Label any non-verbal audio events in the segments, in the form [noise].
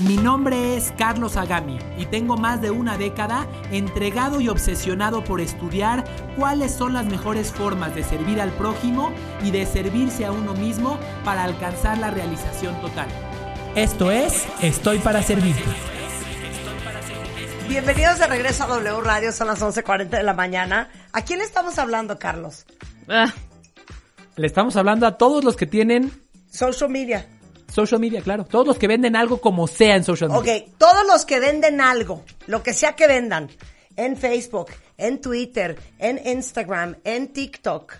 Mi nombre es Carlos Agami y tengo más de una década entregado y obsesionado por estudiar cuáles son las mejores formas de servir al prójimo y de servirse a uno mismo para alcanzar la realización total. Esto es Estoy para Servirte. Bienvenidos de regreso a W Radio, son las 11.40 de la mañana. ¿A quién le estamos hablando, Carlos? Ah, Le estamos hablando a todos los que tienen Social media. Social media, claro. Todos los que venden algo como sea en social media. Ok, todos los que venden algo, lo que sea que vendan, en Facebook, en Twitter, en Instagram, en TikTok.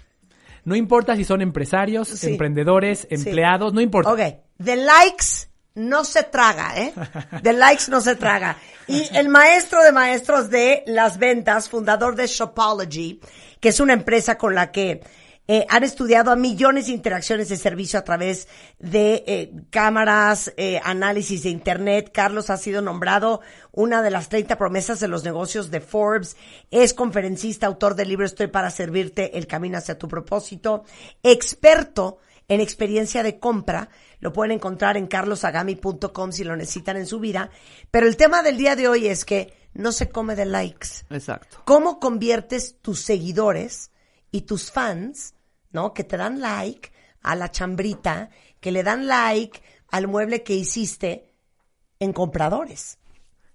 No importa si son empresarios, Sí. emprendedores, Sí. empleados, no importa. Ok, de likes no se traga, ¿eh? [laughs] De likes no se traga. Y el maestro de maestros de las ventas, fundador de Shopology, que es una empresa con la que eh, han estudiado a millones de interacciones de servicio a través de eh, cámaras, eh, análisis de Internet. Carlos ha sido nombrado una de las 30 promesas de los negocios de Forbes. Es conferencista, autor del libro Estoy para servirte, el camino hacia tu propósito. Experto en experiencia de compra. Lo pueden encontrar en carlosagami.com si lo necesitan en su vida. Pero el tema del día de hoy es que no se come de likes. exacto. ¿Cómo conviertes tus seguidores y tus fans, ¿no? Que te dan like a la chambrita, que le dan like al mueble que hiciste en compradores.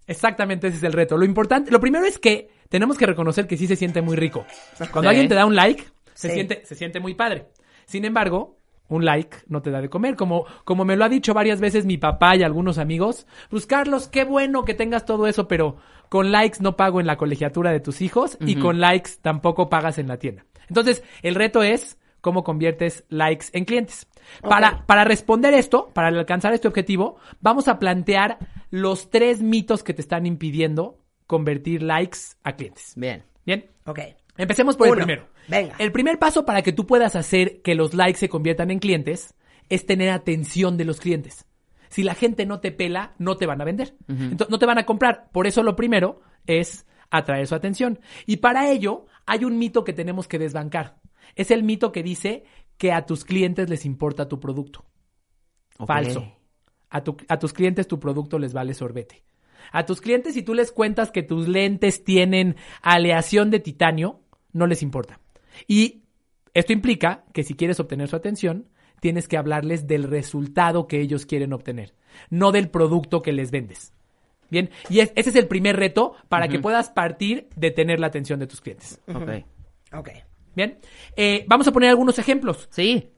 Exactamente, ese es el reto. Lo importante, lo primero es que tenemos que reconocer que sí se siente muy rico. Cuando Sí. alguien te da un like, se Sí. siente, se siente muy padre. Sin embargo, un like no te da de comer. Como, como me lo ha dicho varias veces mi papá y algunos amigos, pues Carlos, qué bueno que tengas todo eso, pero con likes no pago en la colegiatura de tus hijos y con likes tampoco pagas en la tienda. Entonces, el reto es cómo conviertes likes en clientes. Para, para responder esto, para alcanzar este objetivo, vamos a plantear los tres mitos que te están impidiendo convertir likes a clientes. Bien. Bien, Ok. empecemos por Uno. el primero. Venga. El primer paso para que tú puedas hacer que los likes se conviertan en clientes es tener atención de los clientes. Si la gente no te pela, no te van a vender. Entonces, no te van a comprar. Por eso lo primero es atraer su atención. Y para ello hay un mito que tenemos que desbancar. Es el mito que dice que a tus clientes les importa tu producto. Falso. A, tu- a tus clientes tu producto les vale sorbete. A tus clientes, si tú les cuentas que tus lentes tienen aleación de titanio, no les importa. Y esto implica que si quieres obtener su atención, tienes que hablarles del resultado que ellos quieren obtener, no del producto que les vendes. Bien, y es- ese es el primer reto para que puedas partir de tener la atención de tus clientes. Ok. Ok. Bien, Eh, vamos a poner algunos ejemplos Sí.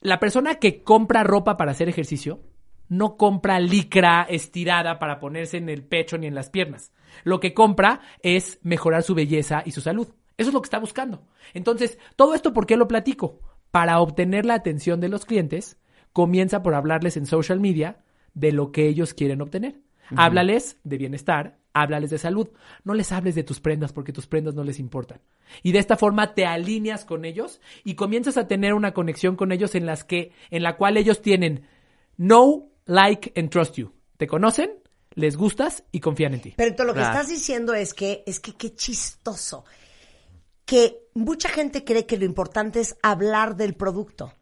la persona que compra ropa para hacer ejercicio no compra licra estirada para ponerse en el pecho ni en las piernas. Lo que compra es mejorar su belleza y su salud. Eso es lo que está buscando. Entonces, todo esto, ¿por qué lo platico? Para obtener la atención de los clientes, comienza por hablarles en social media de lo que ellos quieren obtener. Háblales de bienestar, háblales de salud. No les hables de tus prendas porque tus prendas no les importan. Y de esta forma te alineas con ellos y comienzas a tener una conexión con ellos en las que, en la cual ellos tienen know, like and trust you. Te conocen, les gustas y confían en ti. Pero entonces lo que Claro. estás diciendo es que, es que qué chistoso. Que mucha gente cree que lo importante es hablar del producto.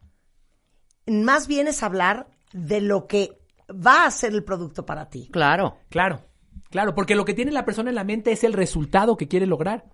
Más bien es hablar de lo que va a ser el producto para ti. Claro. Claro, claro, porque lo que tiene la persona en la mente es el resultado que quiere lograr,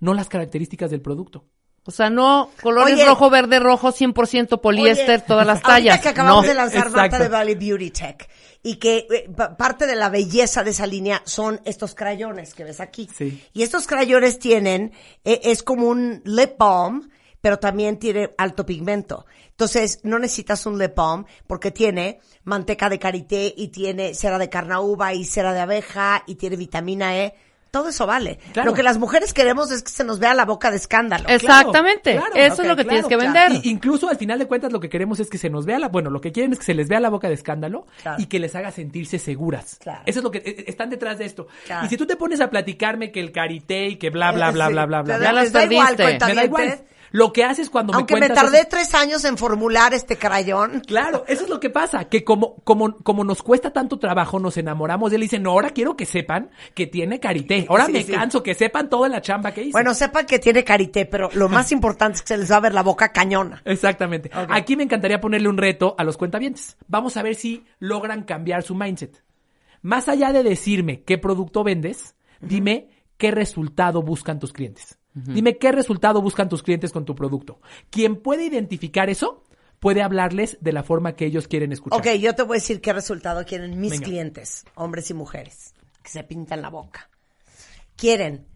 no las características del producto. O sea, no colores Oye. rojo, verde, rojo, 100% poliéster, Oye, todas las tallas. que acabamos no. de lanzar Marta de Valley Beauty Tech y que eh, pa- parte de la belleza de esa línea son estos crayones que ves aquí. Sí. Y estos crayones tienen, eh, es como un lip balm, pero también tiene alto pigmento. Entonces, no necesitas un lip balm porque tiene manteca de karité y tiene cera de carnauba y cera de abeja y tiene vitamina E. todo eso vale. Claro. Lo que las mujeres queremos es que se nos vea la boca de escándalo. Es- Exactamente. claro. Eso es lo que claro, tienes que claro. vender. Y incluso al final de cuentas lo que queremos es que se nos vea la, bueno, lo que quieren es que se les vea la boca de escándalo Claro. y que les haga sentirse seguras. Claro. Eso es lo que eh, están detrás de esto. Claro. Y si tú te pones a platicarme que el karité y que bla bla bla Sí, bla bla bla, Ya las da igual, perdiste. me da igual. Lo que haces cuando Aunque me me cuentas tardé eso- tres años en formular este crayón. Claro, eso es lo que pasa, que como, como, como nos cuesta tanto trabajo, nos enamoramos de él y dicen, no, ahora quiero que sepan que tiene karité. Ahora Sí, me sí. canso, que sepan toda la chamba que hice. Bueno, sepan que tiene karité, pero lo [laughs] más importante es que se les va a ver la boca cañona. Exactamente. Aquí me encantaría ponerle un reto a los cuentavientes. Vamos a ver si logran cambiar su mindset. Más allá de decirme qué producto vendes, dime qué resultado buscan tus clientes. Dime qué resultado buscan tus clientes con tu producto. Quien puede identificar eso, puede hablarles de la forma que ellos quieren escuchar. Ok, yo te voy a decir qué resultado quieren mis Venga. clientes, hombres y mujeres, que se pintan la boca. Quieren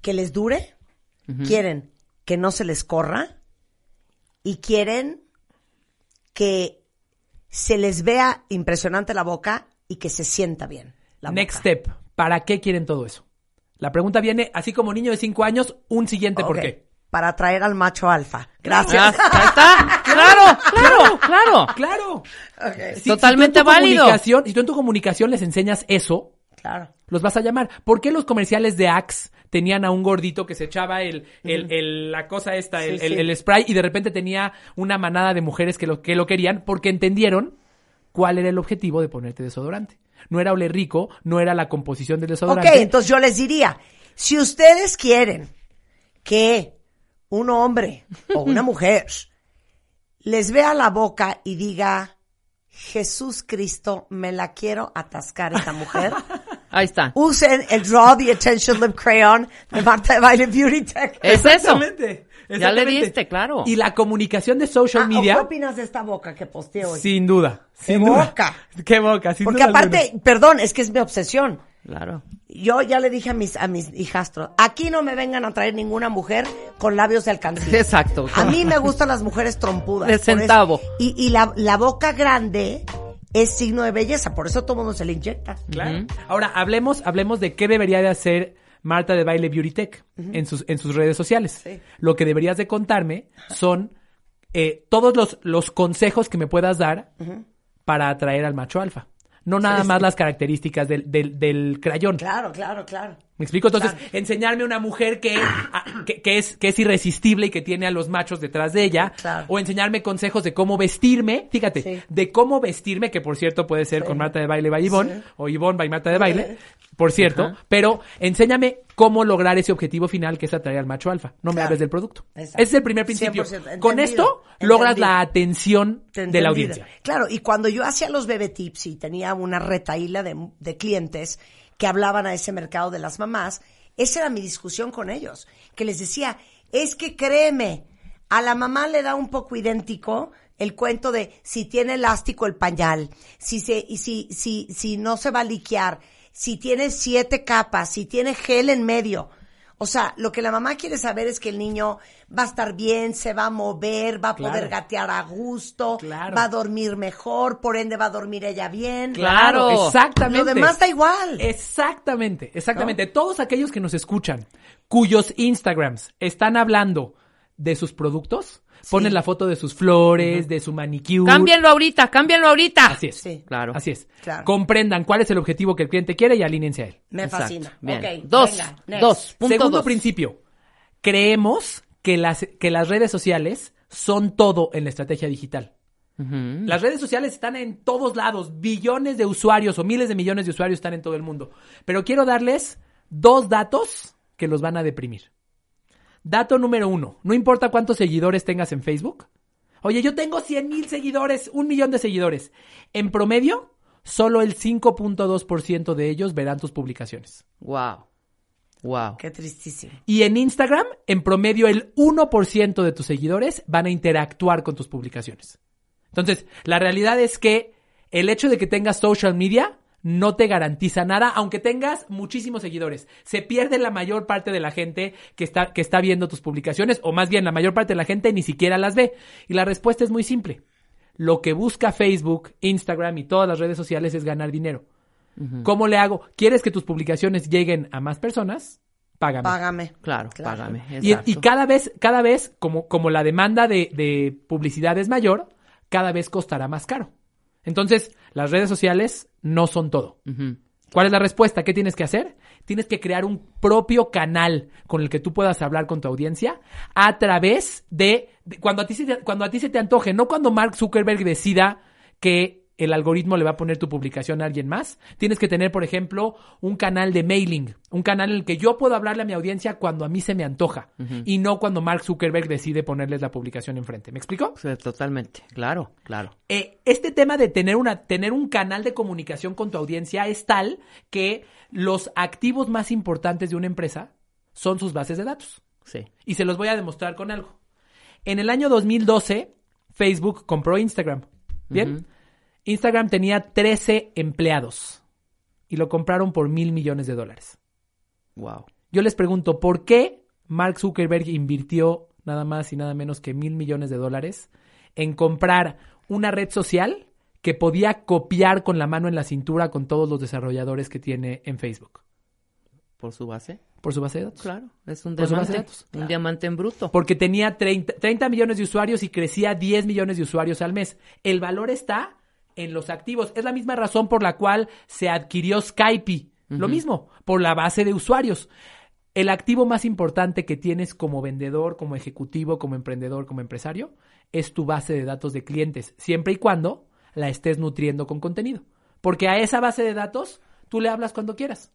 que les dure, quieren que no se les corra y quieren que se les vea impresionante la boca y que se sienta bien. La Next boca. step. ¿Para qué quieren todo eso? La pregunta viene, así como niño de 5 años, un siguiente por Ok, qué. Para atraer al macho alfa. Gracias. Ah, ahí está. [laughs] Claro, claro, claro. Claro. Si- Totalmente si tú válido. comunicación- Si tú en tu comunicación les enseñas eso, Claro. los vas a llamar. ¿Por qué los comerciales de Axe tenían a un gordito que se echaba el, el, el- la cosa esta, el, Sí, el- sí. el spray y de repente tenía una manada de mujeres que lo, que lo querían? Porque entendieron cuál era el objetivo de ponerte desodorante. No era oler rico, no era la composición del Ok, desodorante. entonces yo les diría, si ustedes quieren que un hombre o una [laughs] mujer les vea la boca y diga, Jesús Cristo, me la quiero atascar esta mujer, [laughs] Ahí está. usen el Draw the Attention Lip Crayon de Marta de Baile Beauty Tech. Es eso. Ya le diste, claro. Y la comunicación de social Ah, ¿o media, ¿Qué opinas de esta boca que posteé hoy? sin duda. ¡Qué sin duda. boca! [laughs] ¡Qué boca! sin Porque duda aparte, alguna. perdón, es que es mi obsesión. Claro. Yo ya le dije a mis, a mis hijastros, aquí no me vengan a traer ninguna mujer con labios de alcancía. Exacto. A mí me gustan las mujeres trompudas. De centavo. Y, y la, la boca grande es signo de belleza, por eso todo mundo se le inyecta. Claro. Ahora, hablemos, hablemos de qué debería de hacer Marta de Baile Beauty Tech en, sus, en sus redes sociales. Sí. Lo que deberías de contarme son eh, todos los, los consejos que me puedas dar para atraer al macho alfa. No nada más las características del, del, del crayón. Claro, claro, claro. ¿Me explico? Entonces, Claro. enseñarme una mujer que, a- que, que es, que es irresistible y que tiene a los machos detrás de ella. Claro. O enseñarme consejos de cómo vestirme. Fíjate, Sí. de cómo vestirme, que por cierto puede ser con Marta de Baile by Ivonne, Sí. o Ivonne by Marta de Baile, por cierto. Pero enséñame cómo lograr ese objetivo final que es atraer al macho alfa. No me Claro. hables del producto. Exacto. Ese es el primer principio. 100%. Con esto logras Entendido. la atención de la audiencia. Claro, y cuando yo hacía los bebé tips y tenía una retaíla de, de clientes que hablaban a ese mercado de las mamás, esa era mi discusión con ellos, que les decía, es que créeme, a la mamá le da un poco idéntico el cuento de si tiene elástico el pañal, si se, y si, si, si no se va a liquear, si tiene siete capas, si tiene gel en medio. O sea, lo que la mamá quiere saber es que el niño va a estar bien, se va a mover, va a Claro. poder gatear a gusto, Claro. va a dormir mejor, por ende va a dormir ella bien. Claro. exactamente. Lo demás da igual. Exactamente, exactamente. Todos aquellos que nos escuchan, cuyos Instagrams están hablando de sus productos, ponen la foto de sus flores, de su manicure. Cámbienlo ahorita, cámbienlo ahorita. Así es. Sí. Claro. Así es. Claro. Comprendan cuál es el objetivo que el cliente quiere y alínense a él. Me Exacto. fascina. Bien. Ok, dos, venga, dos, punto Segundo dos. principio. Creemos que las, que las redes sociales son todo en la estrategia digital. Las redes sociales están en todos lados, billones de usuarios o miles de millones de usuarios están en todo el mundo. Pero quiero darles dos datos que los van a deprimir. Dato número uno, no importa cuántos seguidores tengas en Facebook. Oye, yo tengo 100 mil seguidores, un millón de seguidores. En promedio, solo el 5.2% de ellos verán tus publicaciones. Wow. Wow. Qué tristísimo. Y en Instagram, en promedio, el 1% de tus seguidores van a interactuar con tus publicaciones. Entonces, la realidad es que el hecho de que tengas social media no te garantiza nada, aunque tengas muchísimos seguidores. Se pierde la mayor parte de la gente que está, que está viendo tus publicaciones, o más bien la mayor parte de la gente ni siquiera las ve. Y la respuesta es muy simple. Lo que busca Facebook, Instagram y todas las redes sociales es ganar dinero. ¿Cómo le hago? ¿Quieres que tus publicaciones lleguen a más personas? Págame. Págame. Claro, Claro. págame. Y, cada vez, cada vez, como, como la demanda de, de publicidad es mayor, cada vez costará más caro. Entonces, las redes sociales no son todo. ¿Cuál es la respuesta? ¿Qué tienes que hacer? Tienes que crear un propio canal con el que tú puedas hablar con tu audiencia a través de, de- cuando a ti se te, cuando a ti se te antoje, no cuando Mark Zuckerberg decida que el algoritmo le va a poner tu publicación a alguien más. Tienes que tener, por ejemplo, un canal de mailing, un canal en el que yo puedo hablarle a mi audiencia cuando a mí se me antoja y no cuando Mark Zuckerberg decide ponerles la publicación enfrente. ¿Me explico? Sí, totalmente. Claro, claro. Eh, este tema de tener, una, tener un canal de comunicación con tu audiencia es tal que los activos más importantes de una empresa son sus bases de datos. Sí. Y se los voy a demostrar con algo. En el año 2012, Facebook compró Instagram. ¿Bien? Instagram tenía 13 empleados y lo compraron por mil millones de dólares. Wow. Yo les pregunto, ¿por qué Mark Zuckerberg invirtió nada más y nada menos que mil millones de dólares en comprar una red social que podía copiar con la mano en la cintura con todos los desarrolladores que tiene en Facebook? ¿Por su base? Por su base de datos. Claro. Es un base diamante. de datos. Un diamante en bruto. Porque tenía 30, 30 millones de usuarios y crecía 10 millones de usuarios al mes. El valor está en los activos. Es la misma razón por la cual se adquirió Skype. Lo mismo, por la base de usuarios. El activo más importante que tienes como vendedor, como ejecutivo, como emprendedor, como empresario, es tu base de datos de clientes, siempre y cuando la estés nutriendo con contenido. Porque a esa base de datos tú le hablas cuando quieras.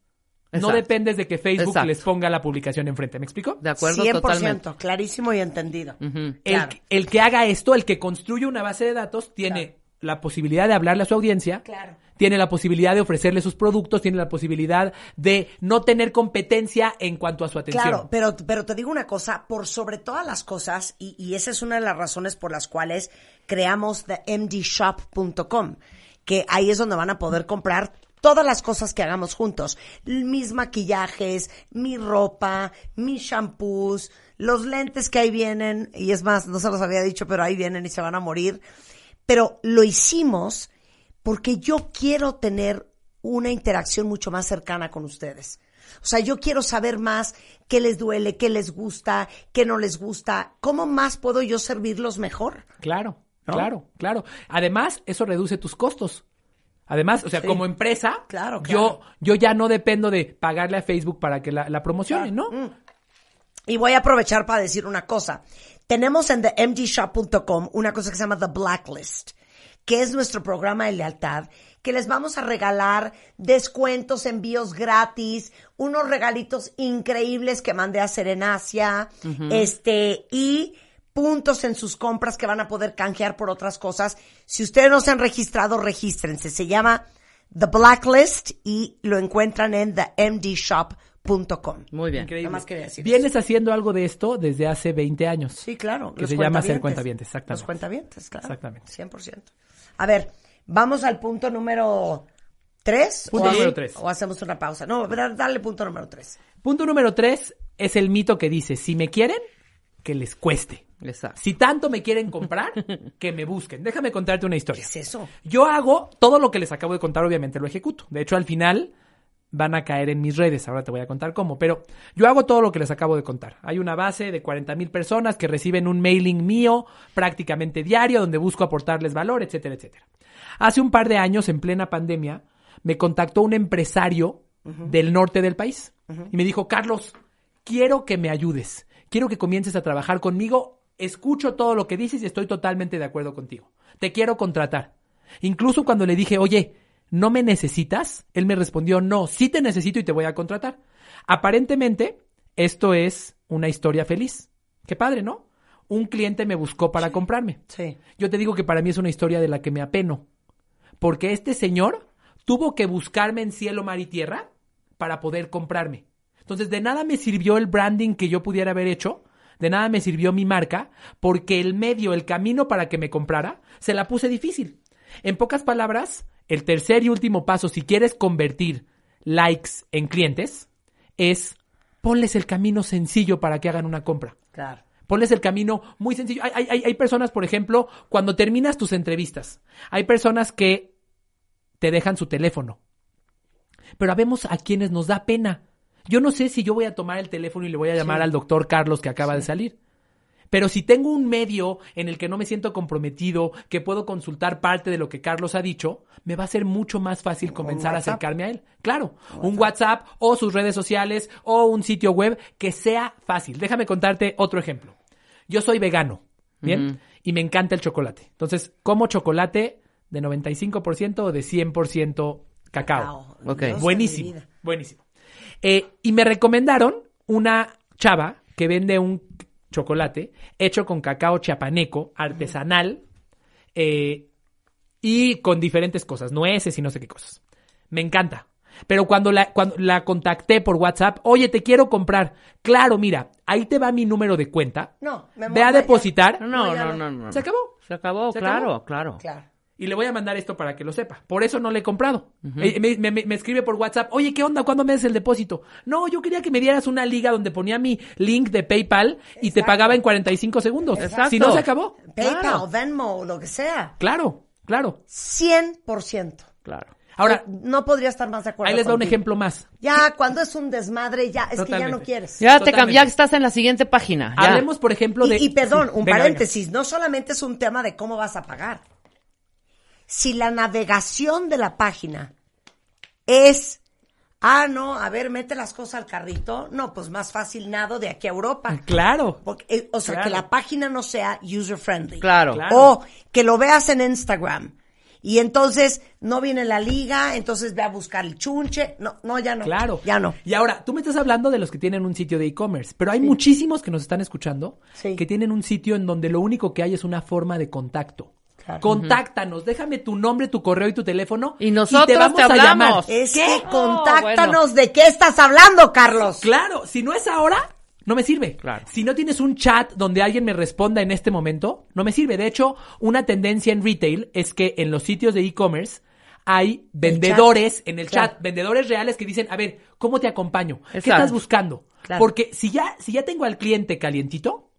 No dependes de que Facebook Exacto. les ponga la publicación enfrente. ¿Me explico? De acuerdo 100%, totalmente. clarísimo y entendido. El, Claro. el que haga esto, el que construye una base de datos, tiene la posibilidad de hablarle a su audiencia, Claro. tiene la posibilidad de ofrecerle sus productos, tiene la posibilidad de no tener competencia en cuanto a su atención. Claro, pero, pero te digo una cosa, por sobre todas las cosas, y, y esa es una de las razones por las cuales creamos themdshop.com, que ahí es donde van a poder comprar todas las cosas que hagamos juntos. Mis maquillajes, mi ropa, mis shampoos, los lentes que ahí vienen, y es más, no se los había dicho, pero ahí vienen y se van a morir. Pero lo hicimos porque yo quiero tener una interacción mucho más cercana con ustedes. O sea, yo quiero saber más qué les duele, qué les gusta, qué no les gusta, cómo más puedo yo servirlos mejor. Claro, ¿No? claro, claro. Además, eso reduce tus costos. Además, o sea, Sí. como empresa, Claro, yo, claro. yo ya no dependo de pagarle a Facebook para que la, la promocione, ¿no? Mm. Y voy a aprovechar para decir una cosa. Tenemos en themdshop.com una cosa que se llama The Blacklist, que es nuestro programa de lealtad, que les vamos a regalar descuentos, envíos gratis, unos regalitos increíbles que mandé a hacer en Asia, este, y puntos en sus compras que van a poder canjear por otras cosas. Si ustedes no se han registrado, regístrense. Se llama The Blacklist y lo encuentran en themdshop.com. Muy bien. Increíble. Más quería decir Vienes haciendo algo de esto desde hace 20 años. Sí, claro. Que los se llama ser cuentavientes. exactamente. Los cuentavientes, claro. Exactamente. 100%. A ver, vamos al punto número 3. Punto o, número tres. O hacemos una pausa. No, da- dale punto número 3. Punto número tres es el mito que dice, si me quieren, que les cueste. Exacto. Si tanto me quieren comprar, [laughs] que me busquen. Déjame contarte una ¿Qué historia. es eso? Yo hago todo lo que les acabo de contar, obviamente lo ejecuto. De hecho, al final van a caer en mis redes. Ahora te voy a contar cómo. Pero yo hago todo lo que les acabo de contar. Hay una base de 40 mil personas que reciben un mailing mío prácticamente diario donde busco aportarles valor, etcétera, etcétera. Hace un par de años, en plena pandemia, me contactó un empresario del norte del país y me dijo, Carlos, quiero que me ayudes. Quiero que comiences a trabajar conmigo. Escucho todo lo que dices y estoy totalmente de acuerdo contigo. Te quiero contratar. Incluso cuando le dije, oye, ¿no me necesitas? Él me respondió, no, sí te necesito y te voy a contratar. Aparentemente, esto es una historia feliz. Qué padre, ¿no? Un cliente me buscó para comprarme. Sí. Yo te digo que para mí es una historia de la que me apeno. Porque este señor tuvo que buscarme en cielo, mar y tierra para poder comprarme. Entonces, de nada me sirvió el branding que yo pudiera haber hecho, de nada me sirvió mi marca, porque el medio, el camino para que me comprara, se la puse difícil. En pocas palabras, el tercer y último paso, si quieres convertir likes en clientes, es ponles el camino sencillo para que hagan una compra. Claro. Ponles el camino muy sencillo. Hay, hay- hay- personas, por ejemplo, cuando terminas tus entrevistas, hay personas que te dejan su teléfono. pero habemos a quienes nos da pena. Yo no sé si yo voy a tomar el teléfono y le voy a llamar al doctor Carlos que acaba de salir. Pero si tengo un medio en el que no me siento comprometido, que puedo consultar parte de lo que Carlos ha dicho, me va a ser mucho más fácil comenzar a acercarme a él. Claro, un WhatsApp o sus redes sociales o un sitio web que sea fácil. Déjame contarte otro ejemplo. Yo soy vegano, ¿bien? Y me encanta el chocolate. Entonces, como chocolate de 95% o de 100% cacao. Wow, Ok. Dios de mi Buenísimo, buenísimo. Eh, y me recomendaron una chava que vende un chocolate hecho con cacao chiapaneco, artesanal, eh, y con diferentes cosas, nueces y no sé qué cosas. Me encanta. Pero cuando la, cuando la contacté por WhatsApp, oye, te quiero comprar. Claro, mira, ahí te va mi número de cuenta. No, me Ve a depositar. No, No, no, no, no. no, no. ¿Se acabó? Se acabó, ¿Se claro, acabó? claro. Claro. Y le voy a mandar esto para que lo sepa. Por eso no le he comprado. Eh, me, me- me- me escribe por WhatsApp, oye, ¿qué onda? ¿Cuándo me des el depósito? No, yo quería que me dieras una liga donde ponía mi link de PayPal y te pagaba en 45 segundos. Exacto. Si no, se acabó. PayPal, Claro. Venmo, lo que sea. Claro, claro. 100%. Claro. Ahora, No podría estar más de acuerdo. ahí les va un ejemplo más. Ya, cuando es un desmadre, ya, es que ya no quieres. Ya te Totalmente. ya estás en la siguiente página. ya. Hablemos, por ejemplo, de... Y, y perdón, [laughs] un venga, paréntesis, no solamente es un tema de cómo vas a pagar. Si la navegación de la página es, ah, no, a ver, mete las cosas al carrito, no, pues más fácil nado de aquí a Europa. venga. Claro. Porque, eh, o sea, Claro. que la página no sea user friendly. Claro. Claro. O que lo veas en Instagram. Y entonces no viene la liga, entonces ve a buscar el chunche. No, no, ya no. Claro. Ya no. Y ahora, tú me estás hablando de los que tienen un sitio de e-commerce, pero hay muchísimos que nos están escuchando Sí. que tienen un sitio en donde lo único que hay es una forma de contacto. Claro. Contáctanos, déjame tu nombre, tu correo y tu teléfono. Y nosotros te vamos te a llamar. Es ¿Qué? que contáctanos bueno. de qué estás hablando, Carlos. Claro, si no es ahora, no me sirve. Claro. Si no tienes un chat donde alguien me responda en este momento, no me sirve. De hecho, una tendencia en retail es que en los sitios de e-commerce hay vendedores en el Claro. chat, vendedores reales que dicen, a ver, ¿cómo te acompaño? ¿Qué estás buscando? Claro. Porque si ya, si ya tengo al cliente calientito,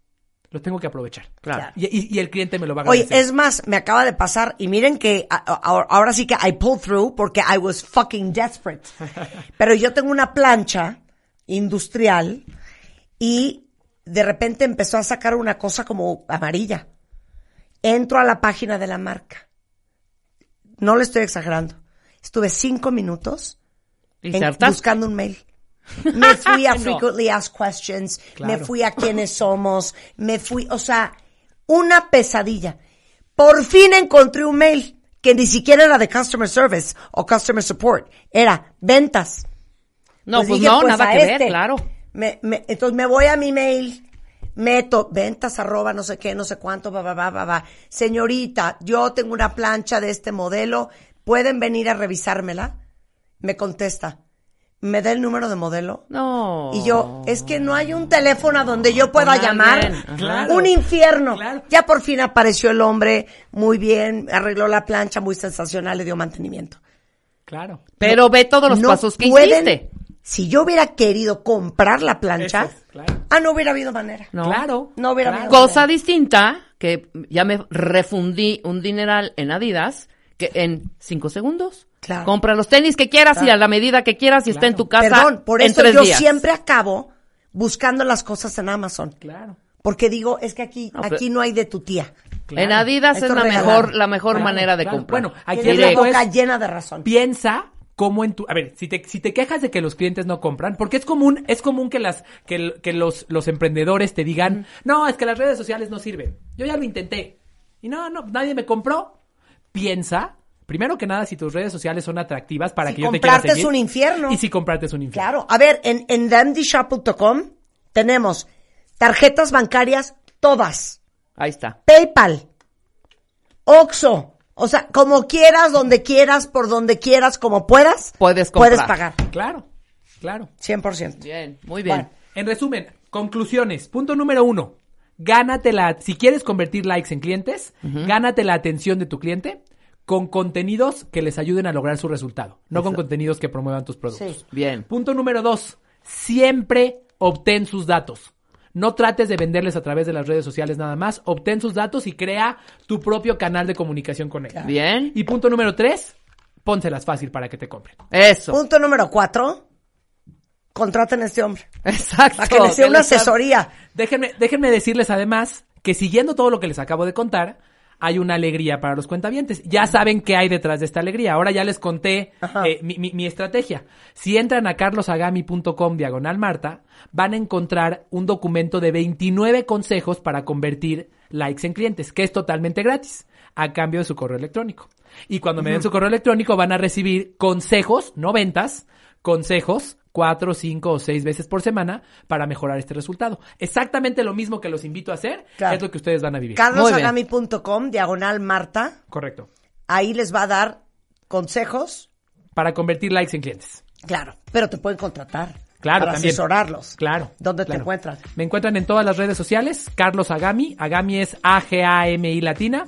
lo tengo que aprovechar. Claro. Y, y- y el cliente me lo va a Oye, agradecer. es más, me acaba de pasar y miren que a- a- ahora sí que I pulled through porque I was fucking desperate. [laughs] Pero yo tengo una plancha industrial y de repente empezó a sacar una cosa como amarilla. Entro a la página de la marca. No le estoy exagerando. Estuve cinco minutos buscando un mail. [laughs] Me fui a No. Frequently Asked Questions, me fui a quiénes somos, me fui, o sea, una pesadilla. Por fin encontré un mail que ni siquiera era de Customer Service o Customer Support, era ventas. No, pues, dije, no, pues, nada que este. ver, claro. Me- me- entonces me voy a mi mail, meto ventas arroba no sé qué, no sé cuánto, va, va, va, va, va. Señorita, yo tengo una plancha de este modelo, ¿pueden venir a revisármela? Me contesta, ¿me da el número de modelo? No. Y yo, es que no hay un teléfono a donde yo pueda llamar. Claro. Un infierno. Claro. Ya por fin apareció el hombre, muy bien, arregló la plancha, muy sensacional, le dio mantenimiento. Claro. Pero ve todos los No pasos que pueden- hiciste. Si yo hubiera querido comprar la plancha, es, claro. ah, no hubiera habido manera. No. Claro. No hubiera claro. habido Cosa distinta, que ya me refundí un dineral en Adidas, que en cinco segundos. Claro. Compra los tenis que quieras y a la medida que quieras y está en tu casa Perdón, por en eso tres yo días. siempre acabo buscando las cosas en Amazon. Claro. Porque digo, es que aquí, No, pero- aquí no hay de tu tía. claro. En Adidas Esto es la mejor, la mejor Claro, manera de claro. comprar. Bueno, aquí Tienes el la boca es- llena de razón. piensa cómo en tu a ver si te si te quejas de que los clientes no compran porque es común es común que las que los los emprendedores te digan no es que las redes sociales no sirven yo ya lo intenté y no no nadie me compró piensa primero que nada si tus redes sociales son atractivas para Si que yo te quiera comprarte es seguir un infierno. y si comprarte es un infierno Claro. A ver, en, en dandyshop.com tenemos tarjetas bancarias todas. Ahí está. PayPal, Oxo, o sea, como quieras, donde quieras, por donde quieras, como puedas, Puedes puedes comprar. pagar. claro claro 100%. Bien, muy bien. Bueno. En resumen, conclusiones. Punto número uno. Gánate la, si quieres convertir likes en clientes, gánate la atención de tu cliente con contenidos que les ayuden a lograr su resultado, no con contenidos que promuevan tus productos. Sí. Bien. Punto número dos. Siempre obtén sus datos. No trates de venderles a través de las redes sociales nada más. Obtén sus datos y crea tu propio canal de comunicación con él. Bien. Y punto número tres. pónselas fácil para que te compren. Eso. Punto número cuatro. Contraten a este hombre. Exacto. Para que les dé una asesoría. Déjenme, déjenme decirles además que siguiendo todo lo que les acabo de contar, hay una alegría para los cuentavientes. Ya saben qué hay detrás de esta alegría. Ahora ya les conté eh, mi, mi- mi estrategia. Si entran a carlosagami.com diagonal Marta, van a encontrar un documento de 29 consejos para convertir likes en clientes, que es totalmente gratis, a cambio de su correo electrónico. Y cuando me den su correo electrónico van a recibir consejos, no ventas, consejos cuatro, cinco o seis veces por semana para mejorar este resultado. Exactamente lo mismo que los invito a hacer Claro. es lo que ustedes van a vivir. carlosagami.com, diagonal Marta. Correcto. Ahí les va a dar consejos. Para convertir likes en clientes. Claro, pero te pueden contratar. Claro, para también. asesorarlos. Claro. ¿Dónde te encuentran? Me encuentran en todas las redes sociales. Carlos Agami. Agami es A-G-A-M-I latina.